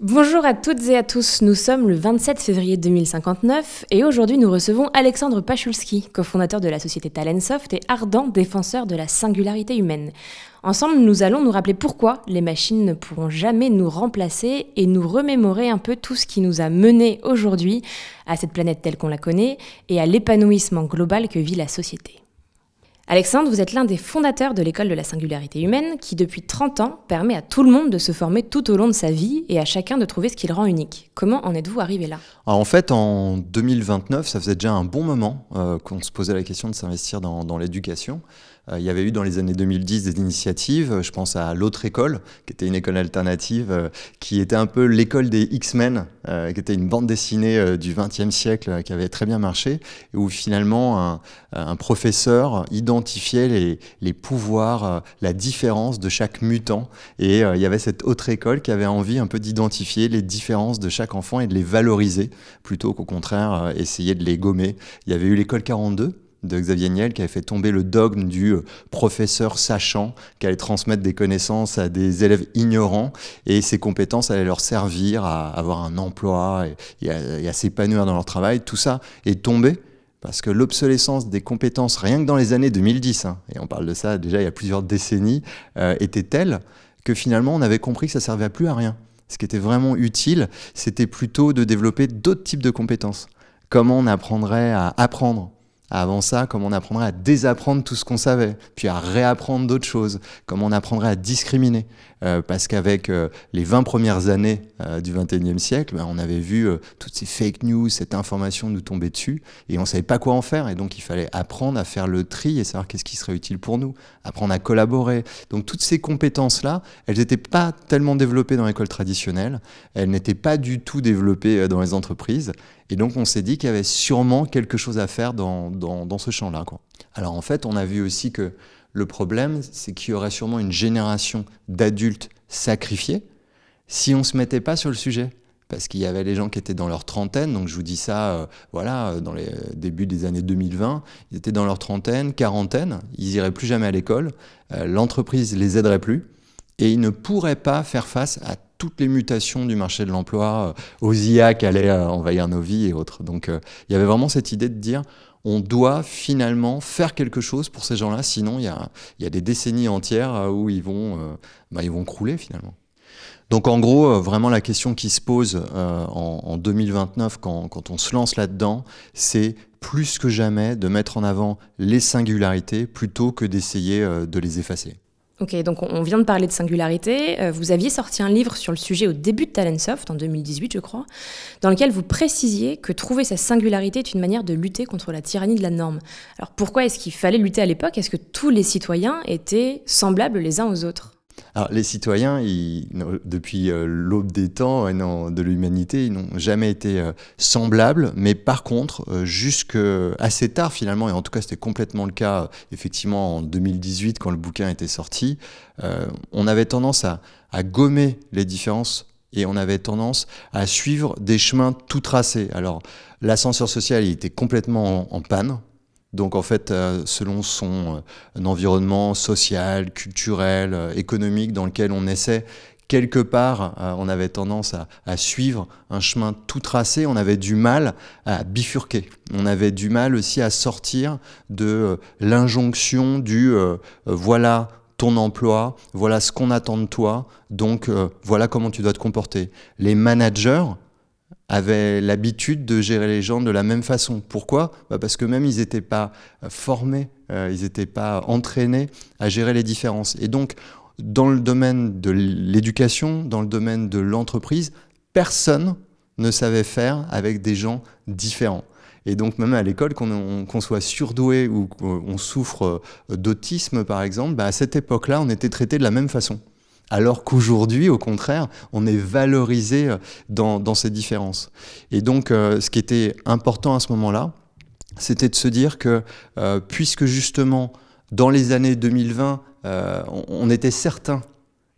Bonjour à toutes et à tous, nous sommes le 27 février 2059 et aujourd'hui nous recevons Alexandre Pachulski, cofondateur de la société Talentsoft et ardent défenseur de la singularité humaine. Ensemble, nous allons nous rappeler pourquoi les machines ne pourront jamais nous remplacer et nous remémorer un peu tout ce qui nous a menés aujourd'hui à cette planète telle qu'on la connaît et à l'épanouissement global que vit la société. Alexandre, vous êtes l'un des fondateurs de l'école de la singularité humaine qui, depuis 30 ans, permet à tout le monde de se former tout au long de sa vie et à chacun de trouver ce qui le rend unique. Comment en êtes-vous arrivé là? En fait, en 2029, ça faisait déjà un bon moment euh, qu'on se posait la question de s'investir dans l'éducation. Euh, il y avait eu dans les années 2010 des initiatives, je pense à l'autre école, qui était une école alternative, euh, qui était un peu l'école des X-Men, euh, qui était une bande dessinée du XXe siècle qui avait très bien marché, et où finalement un, professeur identifiait les pouvoirs, la différence de chaque mutant, et il y avait cette autre école qui avait envie un peu d'identifier les différences de chaque enfant et de les valoriser, plutôt qu'au contraire essayer de les gommer. Il y avait eu l'école 42, de Xavier Niel qui avait fait tomber le dogme du euh, professeur sachant qui allait transmettre des connaissances à des élèves ignorants et ces compétences allaient leur servir à avoir un emploi et, à, s'épanouir dans leur travail. Tout ça est tombé parce que l'obsolescence des compétences, rien que dans les années 2010, hein, et on parle de ça déjà il y a plusieurs décennies, euh, était telle que finalement on avait compris que ça servait à plus à rien. Ce qui était vraiment utile, c'était plutôt de développer d'autres types de compétences. Comment on apprendrait à apprendre avant ça, comment on apprendrait à désapprendre tout ce qu'on savait, puis à réapprendre d'autres choses, comment on apprendrait à discriminer. Euh, parce qu'avec euh, les 20 premières années euh, du 21e siècle, ben, on avait vu toutes ces fake news, cette information nous tomber dessus, et on ne savait pas quoi en faire. Et donc il fallait apprendre à faire le tri et savoir qu'est-ce qui serait utile pour nous, apprendre à collaborer. Donc toutes ces compétences-là, elles n'étaient pas tellement développées dans l'école traditionnelle, elles n'étaient pas du tout développées dans les entreprises. Et donc on s'est dit qu'il y avait sûrement quelque chose à faire dans, dans, ce champ-là. Alors en fait, on a vu aussi que le problème, c'est qu'il y aurait sûrement une génération d'adultes sacrifiés si on ne se mettait pas sur le sujet. Parce qu'il y avait les gens qui étaient dans leur trentaine, donc je vous dis ça, euh, voilà, dans les débuts des années 2020, ils étaient dans leur trentaine, quarantaine, ils iraient plus jamais à l'école, euh, l'entreprise les aiderait plus, et ils ne pourraient pas faire face à toutes les mutations du marché de l'emploi, euh, aux IA qui allaient envahir nos vies et autres. Donc il y avait vraiment cette idée de dire, on doit finalement faire quelque chose pour ces gens-là, sinon il y a, des décennies entières euh, où ils vont, euh, bah, ils vont crouler finalement. Donc en gros, euh, vraiment la question qui se pose en, 2029 quand, quand, on se lance là-dedans, c'est plus que jamais de mettre en avant les singularités plutôt que d'essayer de les effacer. Ok, donc on vient de parler de singularité. Euh, vous aviez sorti un livre sur le sujet au début de Talentsoft, en 2018 je crois, dans lequel vous précisiez que trouver sa singularité est une manière de lutter contre la tyrannie de la norme. Alors pourquoi est-ce qu'il fallait lutter à l'époque? Est-ce que tous les citoyens étaient semblables les uns aux autres? Les citoyens, depuis euh, l'aube des temps de l'humanité, ils n'ont jamais été euh, semblables, mais par contre, euh, jusque assez tard finalement, et en tout cas c'était complètement le cas effectivement en 2018 quand le bouquin était sorti, on avait tendance à, gommer les différences et on avait tendance à suivre des chemins tout tracés. Alors, l'ascenseur social, il était complètement en panne, donc en fait, euh, selon son euh, environnement social, culturel, euh, économique dans lequel on essaie, quelque part, on avait tendance à, suivre un chemin tout tracé, on avait du mal à bifurquer. On avait du mal aussi à sortir de l'injonction du voilà ton emploi, voilà ce qu'on attend de toi, donc voilà comment tu dois te comporter. Les managers, avaient l'habitude de gérer les gens de la même façon. Pourquoi? Bah Parce que même ils n'étaient pas euh, formés, euh, ils n'étaient pas entraînés à gérer les différences. Et donc, dans le domaine de l'éducation, dans le domaine de l'entreprise, personne ne savait faire avec des gens différents. Et donc même à l'école, qu'on soit surdoué ou qu'on souffre euh, d'autisme par exemple, bah à cette époque-là, on était traité de la même façon. Alors qu'aujourd'hui, au contraire, on est valorisé euh, dans, ces différences. Et donc, euh, ce qui était important à ce moment-là, c'était de se dire que, euh, puisque justement, dans les années 2020, on, était certain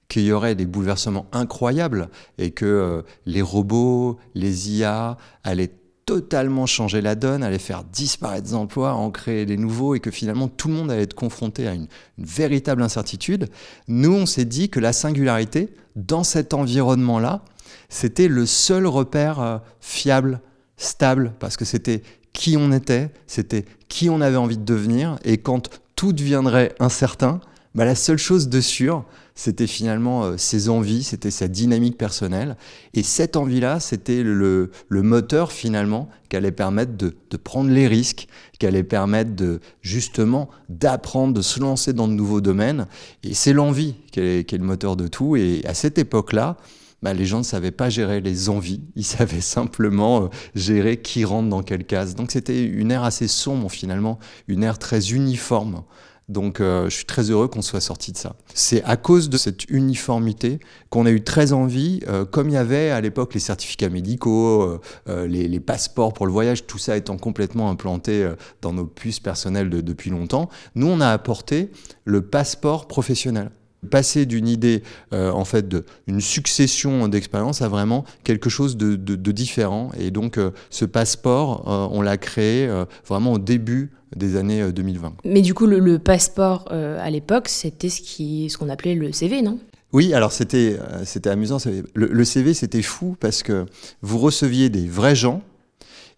qu'il y aurait des bouleversements incroyables et que les robots, les IA allaient totalement changer la donne, allait faire disparaître des emplois, en créer des nouveaux, et que finalement tout le monde allait être confronté à une, véritable incertitude, nous, on s'est dit que la singularité, dans cet environnement-là, c'était le seul repère euh, fiable, stable, parce que c'était qui on était, c'était qui on avait envie de devenir, et quand tout deviendrait incertain, bah, la seule chose de sûr, c'était finalement euh, ses envies, c'était sa dynamique personnelle. Et cette envie-là, c'était le, moteur finalement qui allait permettre de, prendre les risques, qui allait permettre de justement d'apprendre, de se lancer dans de nouveaux domaines. Et c'est l'envie qui est, le moteur de tout. Et à cette époque-là, bah, les gens ne savaient pas gérer les envies, ils savaient simplement euh, gérer qui rentre dans quelle case. Donc c'était une ère assez sombre finalement, une ère très uniforme donc euh, je suis très heureux qu'on soit sorti de ça. C'est à cause de cette uniformité qu'on a eu très envie, euh, comme il y avait à l'époque les certificats médicaux, euh, les, passeports pour le voyage, tout ça étant complètement implanté dans nos puces personnelles depuis longtemps, nous on a apporté le passeport professionnel passer d'une idée en fait d'une succession d'expériences à vraiment quelque chose de, différent et donc ce passeport on l'a créé vraiment au début des années 2020. Euh, Mais du coup, le, passeport euh, à l'époque, c'était ce qu'on ce qu'on appelait le CV, non? Oui, alors c'était euh, c'était amusant. Le, CV, c'était fou parce que vous receviez des vrais gens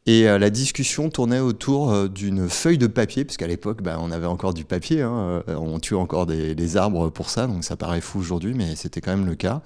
et la discussion tournait autour d'une feuille de papier, puisqu'à l'époque, bah, on avait encore du papier, hein, on tue encore des, arbres pour ça, donc ça paraît fou aujourd'hui, mais c'était quand même le cas.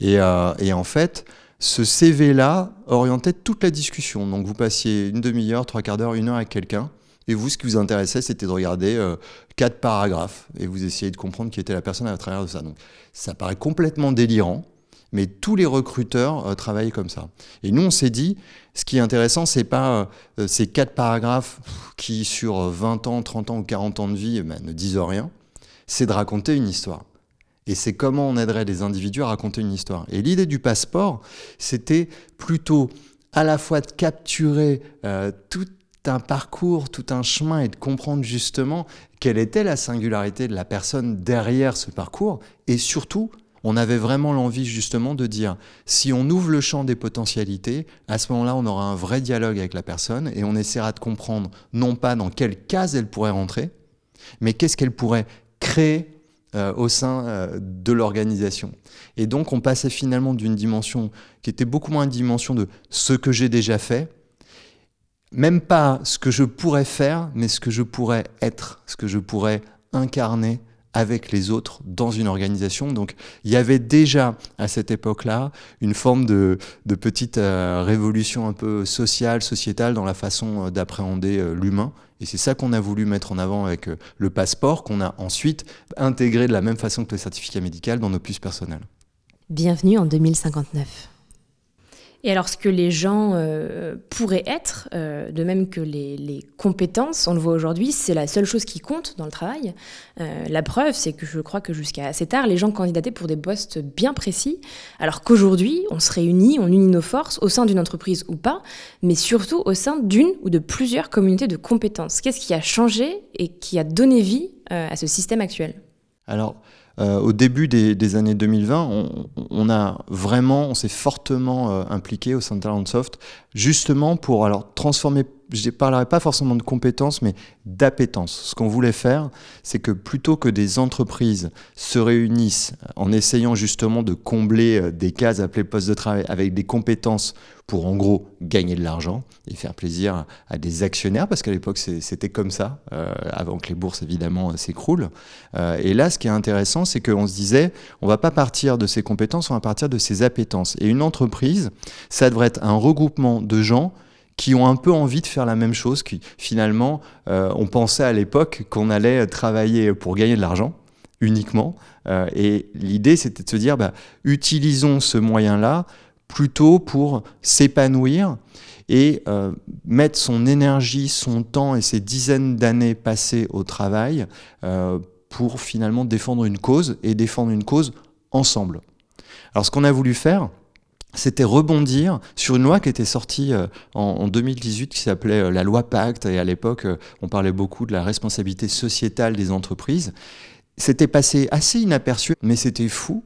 Et, et en fait, ce CV-là orientait toute la discussion. Donc vous passiez une demi-heure, trois quarts d'heure, une heure avec quelqu'un, et vous, ce qui vous intéressait, c'était de regarder euh, quatre paragraphes et vous essayez de comprendre qui était la personne à travers de ça. Donc, ça paraît complètement délirant, mais tous les recruteurs euh, travaillent comme ça. Et nous, on s'est dit, ce qui est intéressant, c'est pas euh, ces quatre paragraphes qui, sur 20 ans, 30 ans ou 40 ans de vie, ben, ne disent rien. C'est de raconter une histoire. Et c'est comment on aiderait les individus à raconter une histoire. Et l'idée du passeport, c'était plutôt à la fois de capturer toute un parcours, tout un chemin et de comprendre justement quelle était la singularité de la personne derrière ce parcours. Et surtout, on avait vraiment l'envie justement de dire, si on ouvre le champ des potentialités, à ce moment-là, on aura un vrai dialogue avec la personne et on essaiera de comprendre non pas dans quelle case elle pourrait rentrer, mais qu'est-ce qu'elle pourrait créer euh, au sein euh, de l'organisation. Et donc on passait finalement d'une dimension qui était beaucoup moins une dimension de ce que j'ai déjà fait, même pas ce que je pourrais faire, mais ce que je pourrais être, ce que je pourrais incarner avec les autres dans une organisation. Donc il y avait déjà à cette époque-là une forme de, petite euh, révolution un peu sociale, sociétale dans la façon euh, d'appréhender euh, l'humain. Et c'est ça qu'on a voulu mettre en avant avec le passeport, qu'on a ensuite intégré de la même façon que le certificat médical dans nos puces personnelles. Bienvenue en 2059. Et alors, ce que les gens euh, pourraient être, euh, de même que les, compétences, on le voit aujourd'hui, c'est la seule chose qui compte dans le travail. Euh, la preuve, c'est que je crois que jusqu'à assez tard, les gens candidataient pour des postes bien précis, alors qu'aujourd'hui, on se réunit, on unit nos forces au sein d'une entreprise ou pas, mais surtout au sein d'une ou de plusieurs communautés de compétences. Qu'est-ce qui a changé et qui a donné vie à ce système actuel? Alors, au début des, années 2020, on, on s'est fortement euh, impliqué au sein de Talentsoft, justement pour alors transformer je ne parlerai pas forcément de compétences, mais d'appétence. Ce qu'on voulait faire, c'est que plutôt que des entreprises se réunissent en essayant justement de combler euh, des cases appelées postes de travail avec des compétences pour en gros gagner de l'argent et faire plaisir à des actionnaires, parce qu'à l'époque c'était comme ça, euh, avant que les bourses évidemment s'écroulent. Euh, et là, ce qui est intéressant, c'est qu'on se disait, on va pas partir de ces compétences, on va partir de ces appétences. Et une entreprise, ça devrait être un regroupement de gens qui ont un peu envie de faire la même chose, qui finalement, euh, on pensait à l'époque qu'on allait travailler pour gagner de l'argent uniquement. Euh, et l'idée, c'était de se dire, bah, utilisons ce moyen-là plutôt pour s'épanouir et euh, mettre son énergie, son temps et ses dizaines d'années passées au travail pour finalement défendre une cause et défendre une cause ensemble. Alors ce qu'on a voulu faire, c'était rebondir sur une loi qui était sortie euh, en, 2018 qui s'appelait euh, la loi Pacte et à l'époque euh, on parlait beaucoup de la responsabilité sociétale des entreprises. C'était passé assez inaperçu mais c'était fou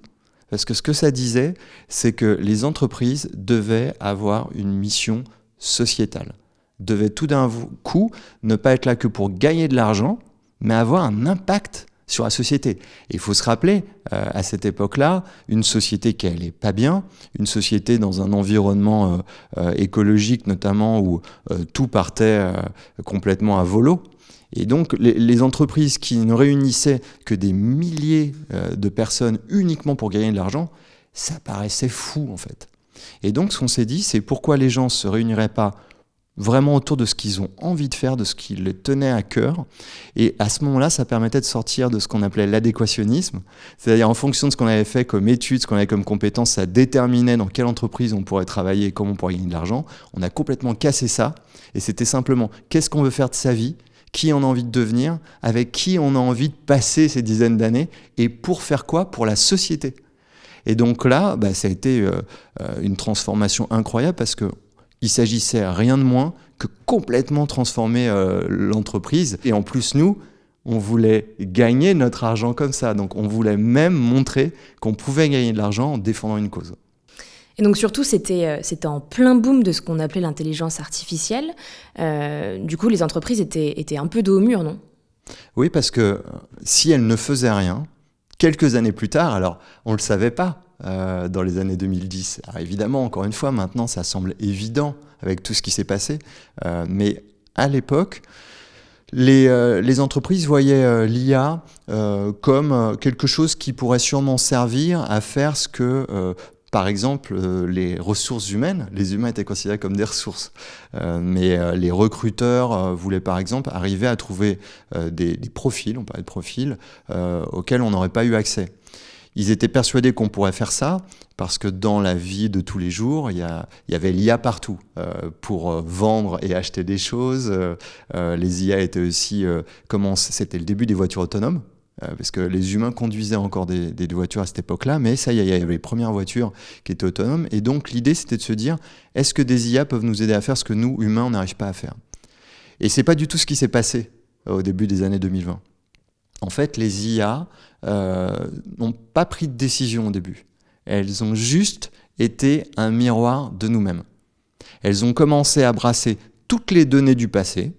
parce que ce que ça disait c'est que les entreprises devaient avoir une mission sociétale. devait tout d'un coup ne pas être là que pour gagner de l'argent, mais avoir un impact sur la société. Et il faut se rappeler, euh, à cette époque-là, une société qui n'allait pas bien, une société dans un environnement euh, euh, écologique notamment où tout partait complètement à volo. Et donc les, les, entreprises qui ne réunissaient que des milliers de personnes uniquement pour gagner de l'argent, ça paraissait fou en fait. Et donc ce qu'on s'est dit, c'est pourquoi les gens ne se réuniraient pas vraiment autour de ce qu'ils ont envie de faire, de ce qui les tenait à cœur. Et à ce moment-là, ça permettait de sortir de ce qu'on appelait l'adéquationnisme, c'est-à-dire en fonction de ce qu'on avait fait comme études, ce qu'on avait comme compétences, ça déterminait dans quelle entreprise on pourrait travailler et comment on pourrait gagner de l'argent. On a complètement cassé ça, et c'était simplement qu'est-ce qu'on veut faire de sa vie, qui on a envie de devenir, avec qui on a envie de passer ces dizaines d'années, et pour faire quoi? Pour la société. Et donc là, bah, ça a été euh, euh, une transformation incroyable parce que il s'agissait rien de moins que complètement transformer euh, l'entreprise. Et en plus, nous, on voulait gagner notre argent comme ça. Donc on voulait même montrer qu'on pouvait gagner de l'argent en défendant une cause. Et donc surtout, c'était euh, en plein boom de ce qu'on appelait l'intelligence artificielle. Euh, du coup, les entreprises étaient, étaient un peu dos au mur, non? Oui, parce que si elles ne faisaient rien, quelques années plus tard, alors on ne le savait pas, euh, dans les années 2010. Alors évidemment, encore une fois, maintenant, ça semble évident avec tout ce qui s'est passé, euh, mais à l'époque, les, euh, entreprises voyaient l'IA comme quelque chose qui pourrait sûrement servir à faire ce que par exemple, les ressources humaines, les humains étaient considérés comme des ressources, mais les recruteurs voulaient par exemple arriver à trouver des, des, profils, on parlait de profils, auxquels on n'aurait pas eu accès. Ils étaient persuadés qu'on pourrait faire ça parce que dans la vie de tous les jours, il y, avait l'IA partout euh, pour euh, vendre et acheter des choses. Euh, les IA étaient aussi, c'était le début des voitures autonomes. Parce que les humains conduisaient encore des, voitures à cette époque-là, mais ça, il y avait les premières voitures qui étaient autonomes. Et donc, l'idée, c'était de se dire est-ce que des IA peuvent nous aider à faire ce que nous, humains, on n'arrive pas à faire? Et c'est pas du tout ce qui s'est passé au début des années 2020. En fait, les IA n'ont pas pris de décision au début. Elles ont juste été un miroir de nous-mêmes. Elles ont commencé à brasser toutes les données du passé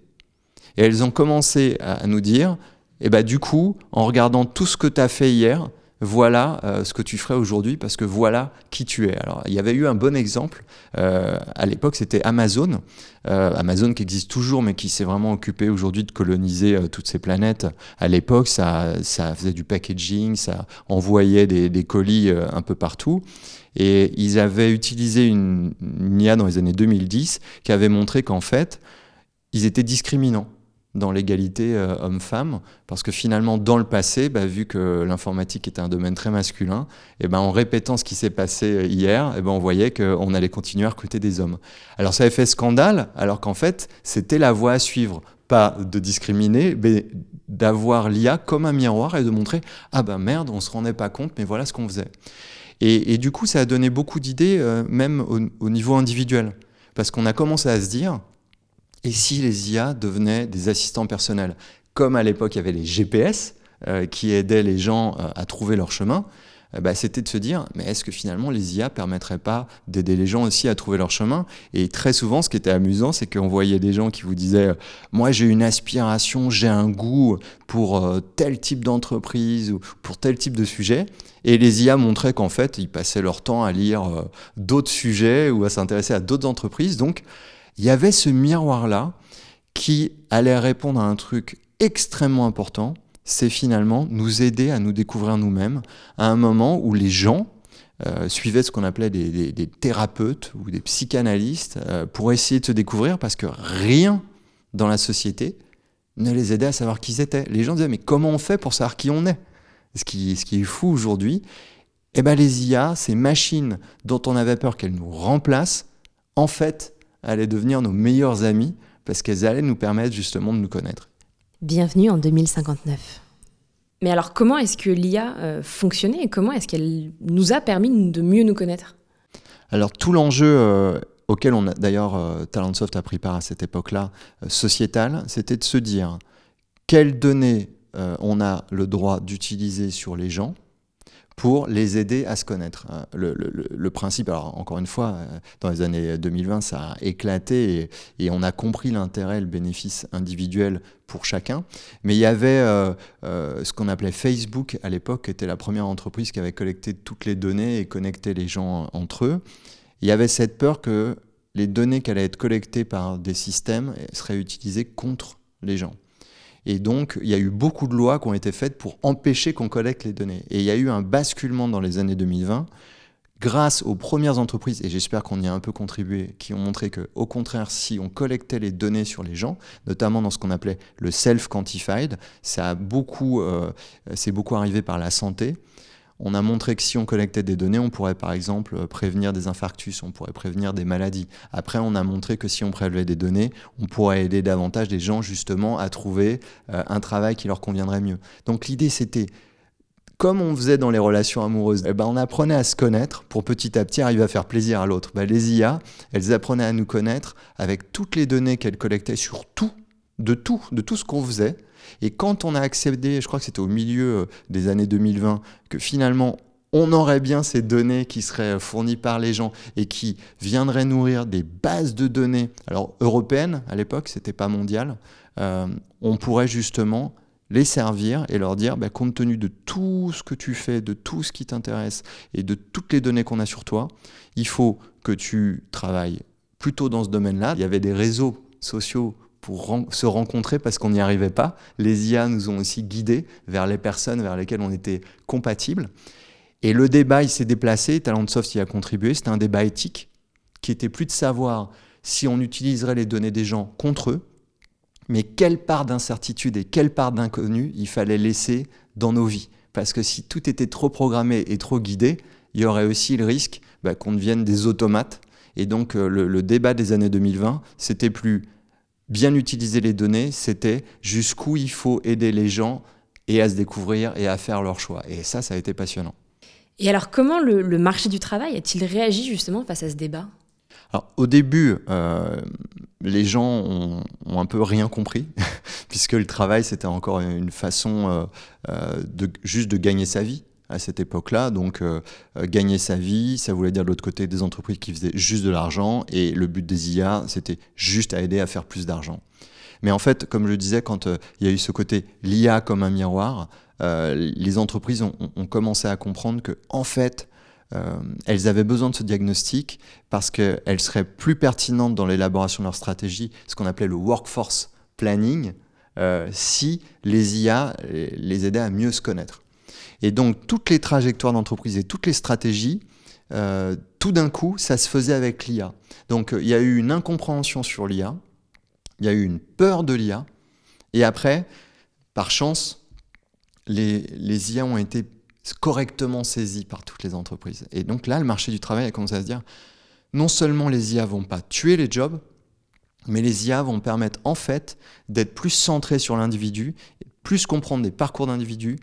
et elles ont commencé à nous dire, eh ben, du coup, en regardant tout ce que tu as fait hier, voilà euh, ce que tu ferais aujourd'hui parce que voilà qui tu es. Alors il y avait eu un bon exemple euh, à l'époque, c'était Amazon, euh, Amazon qui existe toujours mais qui s'est vraiment occupé aujourd'hui de coloniser toutes ces planètes. À l'époque, ça, ça faisait du packaging, ça envoyait des, des colis un peu partout. Et ils avaient utilisé une, une IA dans les années 2010 qui avait montré qu'en fait, ils étaient discriminants dans l'égalité euh, homme-femme, parce que finalement, dans le passé, bah, vu que l'informatique était un domaine très masculin, et eh ben, en répétant ce qui s'est passé euh, hier, et eh ben, on voyait qu'on allait continuer à recruter des hommes. Alors ça avait fait scandale, alors qu'en fait, c'était la voie à suivre. Pas de discriminer, mais d'avoir l'IA comme un miroir et de montrer Ah ben merde, on se rendait pas compte, mais voilà ce qu'on faisait. Et, du coup, ça a donné beaucoup d'idées, euh, même au niveau individuel. Parce qu'on a commencé à se dire et si les IA devenaient des assistants personnels Comme à l'époque, il y avait les GPS euh, qui aidaient les gens euh, à trouver leur chemin. Euh, bah, c'était de se dire, mais est-ce que finalement les IA permettraient pas d'aider les gens aussi à trouver leur chemin? Et très souvent, ce qui était amusant, c'est qu'on voyait des gens qui vous disaient, moi j'ai une aspiration, j'ai un goût pour tel type d'entreprise ou pour tel type de sujet. Et les IA montraient qu'en fait, ils passaient leur temps à lire d'autres sujets ou à s'intéresser à d'autres entreprises. Donc, il y avait ce miroir-là qui allait répondre à un truc extrêmement important, c'est finalement nous aider à nous découvrir nous-mêmes à un moment où les gens euh, suivaient ce qu'on appelait des, thérapeutes ou des psychanalystes euh, pour essayer de se découvrir parce que rien dans la société ne les aidait à savoir qui ils étaient. Les gens disaient mais comment on fait pour savoir qui on est? Ce qui, ce qui est fou aujourd'hui, eh ben les IA, ces machines dont on avait peur qu'elles nous remplacent, en fait, allaient devenir nos meilleurs amis parce qu'elles allaient nous permettre justement de nous connaître. Bienvenue en 2059. Mais alors comment est-ce que l'IA euh, fonctionnait et comment est-ce qu'elle nous a permis de mieux nous connaître? Alors tout l'enjeu euh, auquel on a d'ailleurs euh, Talentsoft a pris part à cette époque-là, sociétal, c'était de se dire quelles données on a le droit d'utiliser sur les gens pour les aider à se connaître. Euh, le, principe, alors encore une fois, euh, dans les années 2020, ça a éclaté et, on a compris l'intérêt, le bénéfice individuel pour chacun. Mais il y avait euh, ce qu'on appelait Facebook à l'époque, qui était la première entreprise qui avait collecté toutes les données et connecté les gens entre eux. Il y avait cette peur que les données qui allaient être collectées par des systèmes seraient utilisées contre les gens. Et donc, il y a eu beaucoup de lois qui ont été faites pour empêcher qu'on collecte les données. Et il y a eu un basculement dans les années 2020 grâce aux premières entreprises, et j'espère qu'on y a un peu contribué, qui ont montré que, au contraire, si on collectait les données sur les gens, notamment dans ce qu'on appelait le self-quantified, ça euh, c'est beaucoup arrivé par la santé. On a montré que si on collectait des données, on pourrait par exemple prévenir des infarctus, on pourrait prévenir des maladies. Après, on a montré que si on prélevait des données, on pourrait aider davantage des gens justement à trouver euh, un travail qui leur conviendrait mieux. Donc l'idée c'était comme on faisait dans les relations amoureuses, eh ben on apprenait à se connaître pour petit à petit arriver à faire plaisir à l'autre. Ben les IA, elles apprenaient à nous connaître avec toutes les données qu'elles collectaient sur tout, de tout, de tout ce qu'on faisait. Et quand on a accédé, je crois que c'était au milieu euh, des années 2020, que finalement on aurait bien ces données qui seraient fournies par les gens et qui viendraient nourrir des bases de données, alors européennes à l'époque, c'était pas mondial, euh, on pourrait justement les servir et leur dire, bah, compte tenu de tout ce que tu fais, de tout ce qui t'intéresse et de toutes les données qu'on a sur toi, il faut que tu travailles plutôt dans ce domaine-là. Il y avait des réseaux sociaux pour se rencontrer parce qu'on n'y arrivait pas. Les IA nous ont aussi guidés vers les personnes vers lesquelles on était compatible. Et le débat, il s'est déplacé, Talentsoft y a contribué, c'était un débat éthique qui était plus de savoir si on utiliserait les données des gens contre eux, mais quelle part d'incertitude et quelle part d'inconnu il fallait laisser dans nos vies. Parce que si tout était trop programmé et trop guidé, il y aurait aussi le risque bah, qu'on devienne des automates. Et donc euh, le débat des années 2020, c'était plus bien utiliser les données, c'était jusqu'où il faut aider les gens et à se découvrir et à faire leur choix. Et ça, ça a été passionnant. Et alors, comment le, marché du travail a-t-il réagi justement face à ce débat? Alors, au début, euh, les gens ont, un peu rien compris, puisque le travail, c'était encore une façon euh, euh, de, juste de gagner sa vie à cette époque-là. Donc, euh, euh, gagner sa vie, ça voulait dire de l'autre côté des entreprises qui faisaient juste de l'argent. Et le but des IA, c'était juste à aider à faire plus d'argent. Mais en fait, comme je le disais, quand euh, il y a eu ce côté l'IA comme un miroir, les entreprises ont, commencé à comprendre que, en fait, elles avaient besoin de ce diagnostic parce qu'elles seraient plus pertinentes dans l'élaboration de leur stratégie, ce qu'on appelait le workforce planning, si les IA les aidaient à mieux se connaître. Et donc, toutes les trajectoires d'entreprise et toutes les stratégies, euh, tout d'un coup, ça se faisait avec l'IA. Donc, il y a eu une incompréhension sur l'IA, il y a eu une peur de l'IA, et après, par chance, les, IA ont été correctement saisis par toutes les entreprises. Et donc là, le marché du travail a commencé à se dire, non seulement les IA vont pas tuer les jobs, mais les IA vont permettre en fait d'être plus centrés sur l'individu, plus comprendre des parcours d'individus,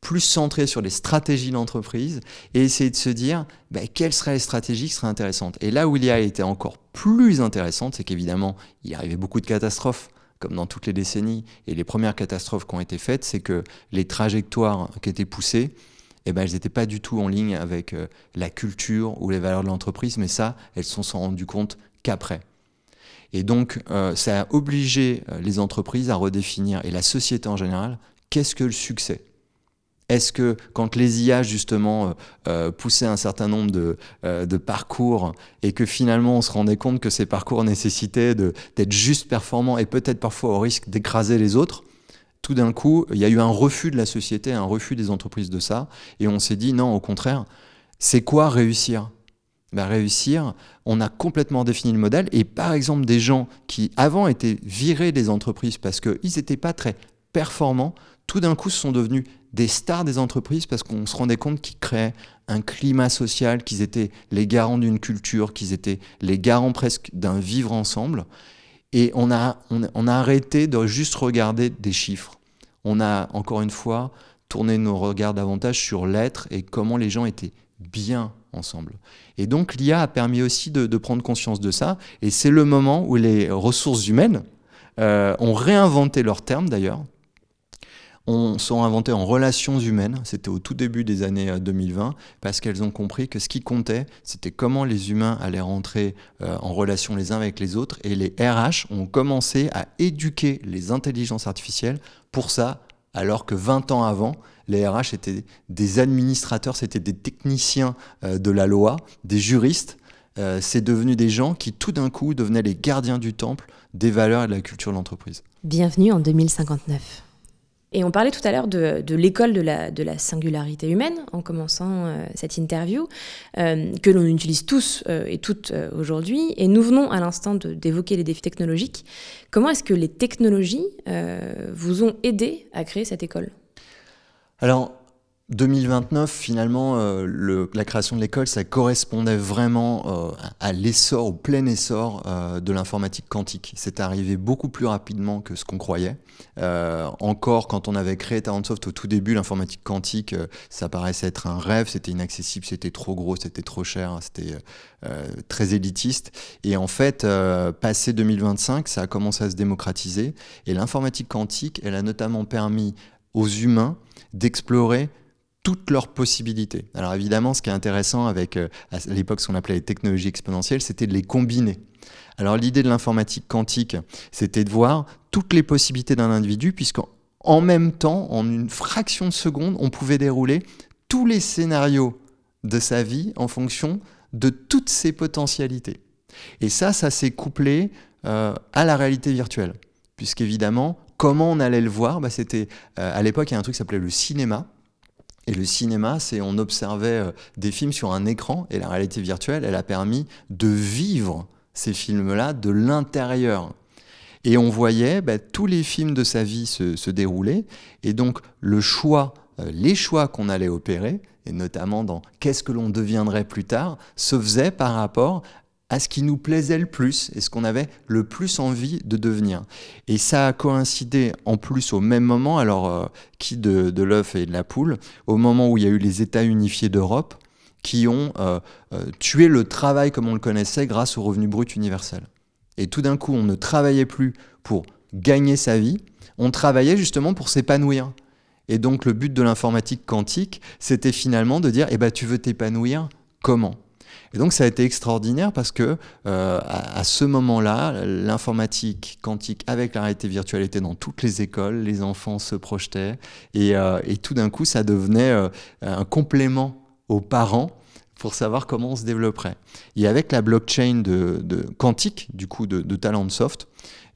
plus centré sur les stratégies d'entreprise et essayer de se dire ben, quelles seraient les stratégies qui seraient intéressantes. Et là où l'IA été encore plus intéressante, c'est qu'évidemment, il y arrivait beaucoup de catastrophes, comme dans toutes les décennies. Et les premières catastrophes qui ont été faites, c'est que les trajectoires qui étaient poussées, eh ben, elles n'étaient pas du tout en ligne avec euh, la culture ou les valeurs de l'entreprise, mais ça, elles se sont rendues compte qu'après. Et donc, euh, ça a obligé euh, les entreprises à redéfinir, et la société en général, qu'est-ce que le succès? Est-ce que quand les IA justement euh, euh, poussaient un certain nombre euh, de, parcours et que finalement on se rendait compte que ces parcours nécessitaient d'être juste performants et peut-être parfois au risque d'écraser les autres, tout d'un coup il y a eu un refus de la société, un refus des entreprises de ça et on s'est dit non au contraire, c'est quoi réussir? Ben, réussir, on a complètement défini le modèle. Et par exemple, des gens qui avant étaient virés des entreprises parce qu'ils n'étaient pas très performants, tout d'un coup sont devenus des stars des entreprises parce qu'on se rendait compte qu'ils créaient un climat social, qu'ils étaient les garants d'une culture, qu'ils étaient les garants presque d'un vivre ensemble. Et on a, on, a arrêté de juste regarder des chiffres. On a, encore une fois, tourné nos regards davantage sur l'être et comment les gens étaient bien ensemble. Et donc l'IA a permis aussi de, prendre conscience de ça. Et c'est le moment où les ressources humaines euh, ont réinventé leurs termes d'ailleurs on, sont inventées en relations humaines. C'était au tout début des années 2020, parce qu'elles ont compris que ce qui comptait, c'était comment les humains allaient rentrer en relation les uns avec les autres. Et les RH ont commencé à éduquer les intelligences artificielles pour ça, alors que 20 ans avant, les RH étaient des administrateurs, c'était des techniciens de la loi, des juristes. c'est devenu des gens qui tout d'un coup devenaient les gardiens du temple des valeurs et de la culture de l'entreprise. Bienvenue en 2059. Et on parlait tout à l'heure de, l'école de la, singularité humaine en commençant euh, cette interview, euh, que l'on utilise tous euh, et toutes aujourd'hui. Et nous venons à l'instant d'évoquer les défis technologiques. Comment est-ce que les technologies vous ont aidé à créer cette école? Alors, 2029, finalement, euh, la création de l'école, ça correspondait vraiment euh, à l'essor, au plein essor euh, de l'informatique quantique. C'est arrivé beaucoup plus rapidement que ce qu'on croyait. encore, quand on avait créé Talentsoft au tout début, l'informatique quantique, ça paraissait être un rêve, c'était inaccessible, c'était trop gros, c'était trop cher, c'était très élitiste. Et en fait, passé 2025, ça a commencé à se démocratiser. Et l'informatique quantique, elle a notamment permis aux humains d'explorer toutes leurs possibilités. Alors évidemment, ce qui est intéressant avec euh, à l'époque ce qu'on appelait les technologies exponentielles, c'était de les combiner. Alors l'idée de l'informatique quantique, c'était de voir toutes les possibilités d'un individu, puisqu'en même temps, en une fraction de seconde, on pouvait dérouler tous les scénarios de sa vie en fonction de toutes ses potentialités. Et ça, ça s'est couplé euh, à la réalité virtuelle, puisqu'évidemment, comment on allait le voir, bah, c'était euh, à l'époque il y a un truc qui s'appelait le cinéma et le cinéma, c'est on observait euh, des films sur un écran et la réalité virtuelle, elle a permis de vivre ces films-là de l'intérieur. Et on voyait bah, tous les films de sa vie se, dérouler. Et donc le choix, euh, les choix qu'on allait opérer, et notamment dans qu'est-ce que l'on deviendrait plus tard, se faisaient par rapport à ce qui nous plaisait le plus et ce qu'on avait le plus envie de devenir. Et ça a coïncidé en plus au même moment, alors euh, qui de, de l'œuf et de la poule, au moment où il y a eu les États unifiés d'Europe qui ont euh, euh, tué le travail comme on le connaissait grâce au revenu brut universel. Et tout d'un coup, on ne travaillait plus pour gagner sa vie, on travaillait justement pour s'épanouir. Et donc le but de l'informatique quantique, c'était finalement de dire, eh ben, tu veux t'épanouir comment? Et donc ça a été extraordinaire parce que euh, à, ce moment-là, l'informatique quantique avec la réalité virtuelle était dans toutes les écoles, les enfants se projetaient et, euh, tout d'un coup ça devenait euh, un complément aux parents pour savoir comment on se développerait. Et avec la blockchain de, de quantique, du coup de, de Talentsoft,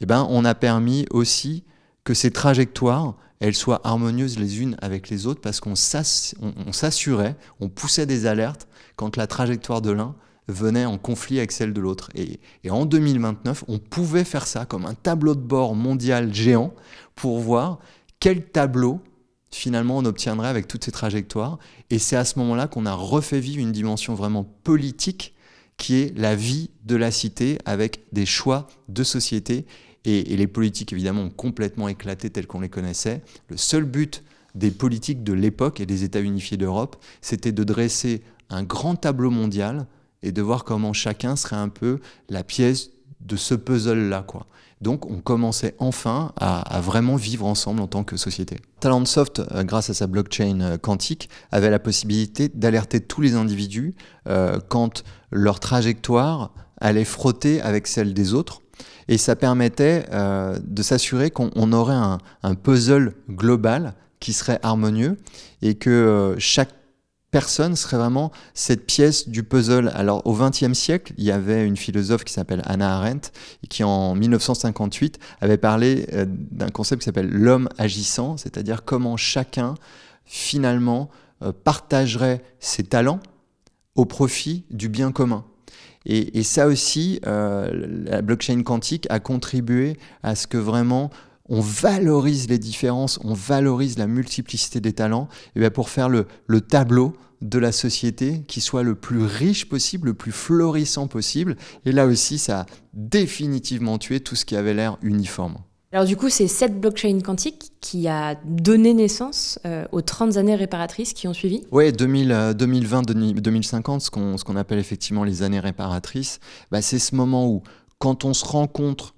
eh ben, on a permis aussi que ces trajectoires elles soient harmonieuses les unes avec les autres parce qu'on s'assurait, on poussait des alertes quand la trajectoire de l'un venait en conflit avec celle de l'autre. Et, en 2029, on pouvait faire ça comme un tableau de bord mondial géant pour voir quel tableau finalement on obtiendrait avec toutes ces trajectoires. Et c'est à ce moment-là qu'on a refait vivre une dimension vraiment politique qui est la vie de la cité avec des choix de société. Et, les politiques, évidemment, ont complètement éclaté telles qu'on les connaissait. Le seul but des politiques de l'époque et des États unifiés d'Europe, c'était de dresser un grand tableau mondial et de voir comment chacun serait un peu la pièce de ce puzzle-là. quoi. Donc on commençait enfin à, vraiment vivre ensemble en tant que société. Talentsoft, euh, grâce à sa blockchain euh, quantique, avait la possibilité d'alerter tous les individus euh, quand leur trajectoire allait frotter avec celle des autres. Et ça permettait de s'assurer qu'on aurait un, un, puzzle global qui serait harmonieux et que chaque personne serait vraiment cette pièce du puzzle. Alors au XXe siècle, il y avait une philosophe qui s'appelle Anna Arendt qui en 1958 avait parlé euh, d'un concept qui s'appelle l'homme agissant, c'est-à-dire comment chacun finalement euh, partagerait ses talents au profit du bien commun. Et, ça aussi, euh, la blockchain quantique a contribué à ce que vraiment on valorise les différences, on valorise la multiplicité des talents, et bien pour faire le, tableau de la société qui soit le plus riche possible, le plus florissant possible. Et là aussi, ça a définitivement tué tout ce qui avait l'air uniforme. Alors du coup, c'est cette blockchain quantique qui a donné naissance euh, aux 30 années réparatrices qui ont suivi Oui, 2020-2050, ce qu'on appelle effectivement les années réparatrices, bah, c'est ce moment où, quand on se rencontre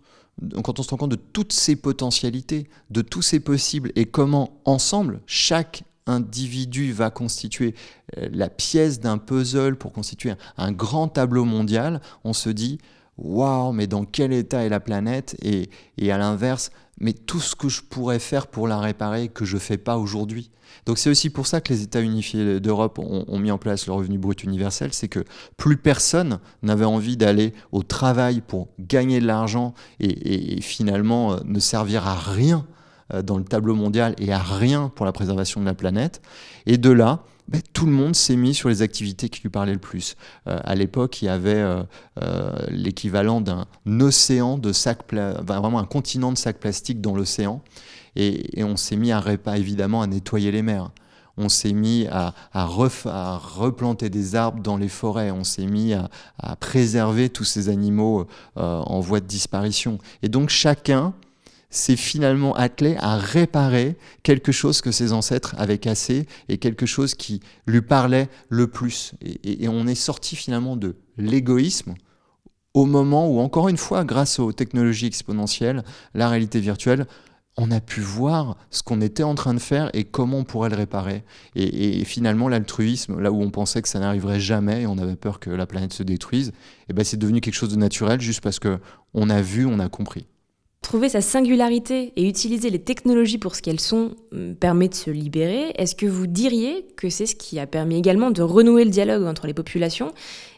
quand on se rend compte de toutes ces potentialités, de tous ces possibles, et comment ensemble, chaque individu va constituer euh, la pièce d'un puzzle pour constituer un grand tableau mondial, on se dit, waouh, mais dans quel état est la planète et, et à l'inverse, mais tout ce que je pourrais faire pour la réparer que je fais pas aujourd'hui. Donc c'est aussi pour ça que les États unifiés d'Europe ont, mis en place le revenu brut universel, c'est que plus personne n'avait envie d'aller au travail pour gagner de l'argent et, finalement euh, ne servir à rien euh, dans le tableau mondial et à rien pour la préservation de la planète. Et de là, ben, tout le monde s'est mis sur les activités qui lui parlaient le plus. Euh, à l'époque, il y avait l'équivalent d'un océan de sacs, vraiment un continent de sacs plastiques dans l'océan. Et, on s'est mis à, évidemment à nettoyer les mers. On s'est mis à, replanter des arbres dans les forêts. On s'est mis à, préserver tous ces animaux euh, en voie de disparition. Et donc chacun s'est finalement attelé à réparer quelque chose que ses ancêtres avaient cassé et quelque chose qui lui parlait le plus. et on est sorti finalement de l'égoïsme au moment où, encore une fois, grâce aux technologies exponentielles, la réalité virtuelle, on a pu voir ce qu'on était en train de faire et comment on pourrait le réparer. Et, finalement, l'altruisme, là où on pensait que ça n'arriverait jamais et on avait peur que la planète se détruise, eh ben, c'est devenu quelque chose de naturel juste parce que on a vu, on a compris. Trouver sa singularité et utiliser les technologies pour ce qu'elles sont hum, permet de se libérer. Est-ce que vous diriez que c'est ce qui a permis également de renouer le dialogue entre les populations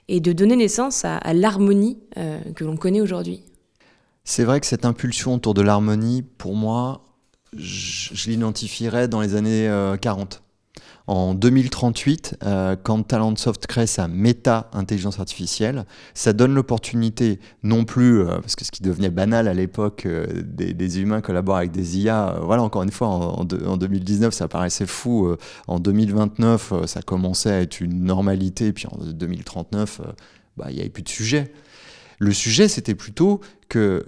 et de donner naissance à, l'harmonie euh, que l'on connaît aujourd'hui? C'est vrai que cette impulsion autour de l'harmonie, pour moi, je, l'identifierais dans les années 40. Euh, en 2038, euh, quand Talentsoft crée sa méta-intelligence artificielle, ça donne l'opportunité non plus, euh, parce que ce qui devenait banal à l'époque, des, humains collaborent avec des IA, voilà, encore une fois, en, 2019, ça paraissait fou. en 2029, ça commençait à être une normalité, puis en 2039, bah, il n'y avait plus de sujet. Le sujet, c'était plutôt que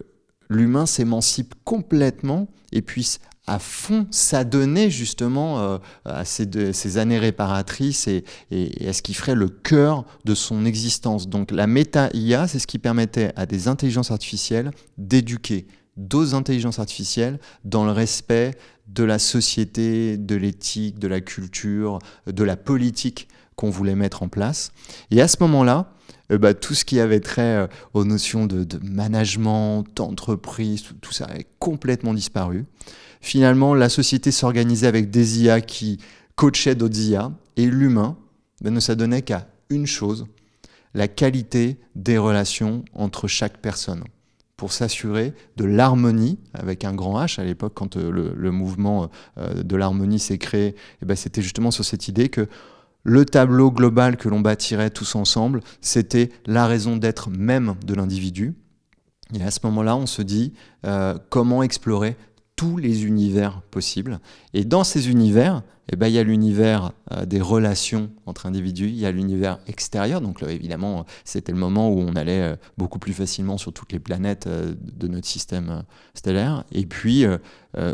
l'humain s'émancipe complètement et puisse à fond s'adonner justement euh, à ces, années réparatrices et, à ce qui ferait le cœur de son existence. Donc la méta-IA, c'est ce qui permettait à des intelligences artificielles d'éduquer d'autres intelligences artificielles dans le respect de la société, de l'éthique, de la culture, de la politique qu'on voulait mettre en place. Et à ce moment-là, bah, tout ce qui avait trait euh, aux notions de, management, d'entreprise, tout, ça avait complètement disparu. Finalement, la société s'organisait avec des IA qui coachaient d'autres IA, et l'humain bah, ne s'adonnait qu'à une chose, la qualité des relations entre chaque personne pour s'assurer de l'harmonie, avec un grand H à l'époque, quand euh, le, mouvement de l'harmonie s'est créé, eh ben, c'était justement sur cette idée que le tableau global que l'on bâtirait tous ensemble, c'était la raison d'être même de l'individu. Et à ce moment-là, on se dit euh, comment explorer tous les univers possibles. Et dans ces univers, eh ben, il y a l'univers euh, des relations entre individus, il y a l'univers extérieur. Donc là, évidemment, c'était le moment où on allait euh, beaucoup plus facilement sur toutes les planètes euh, de notre système stellaire. Et puis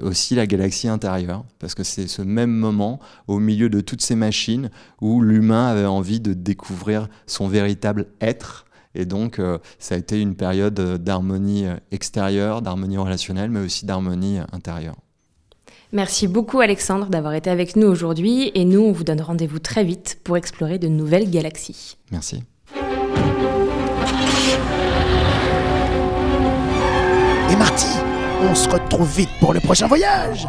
aussi la galaxie intérieure, parce que c'est ce même moment, au milieu de toutes ces machines, où l'humain avait envie de découvrir son véritable être et donc, euh, ça a été une période euh, d'harmonie euh, extérieure, d'harmonie relationnelle, mais aussi d'harmonie intérieure. Merci beaucoup Alexandre d'avoir été avec nous aujourd'hui et nous on vous donne rendez-vous très vite pour explorer de nouvelles galaxies. Merci. Et Marty, on se retrouve vite pour le prochain voyage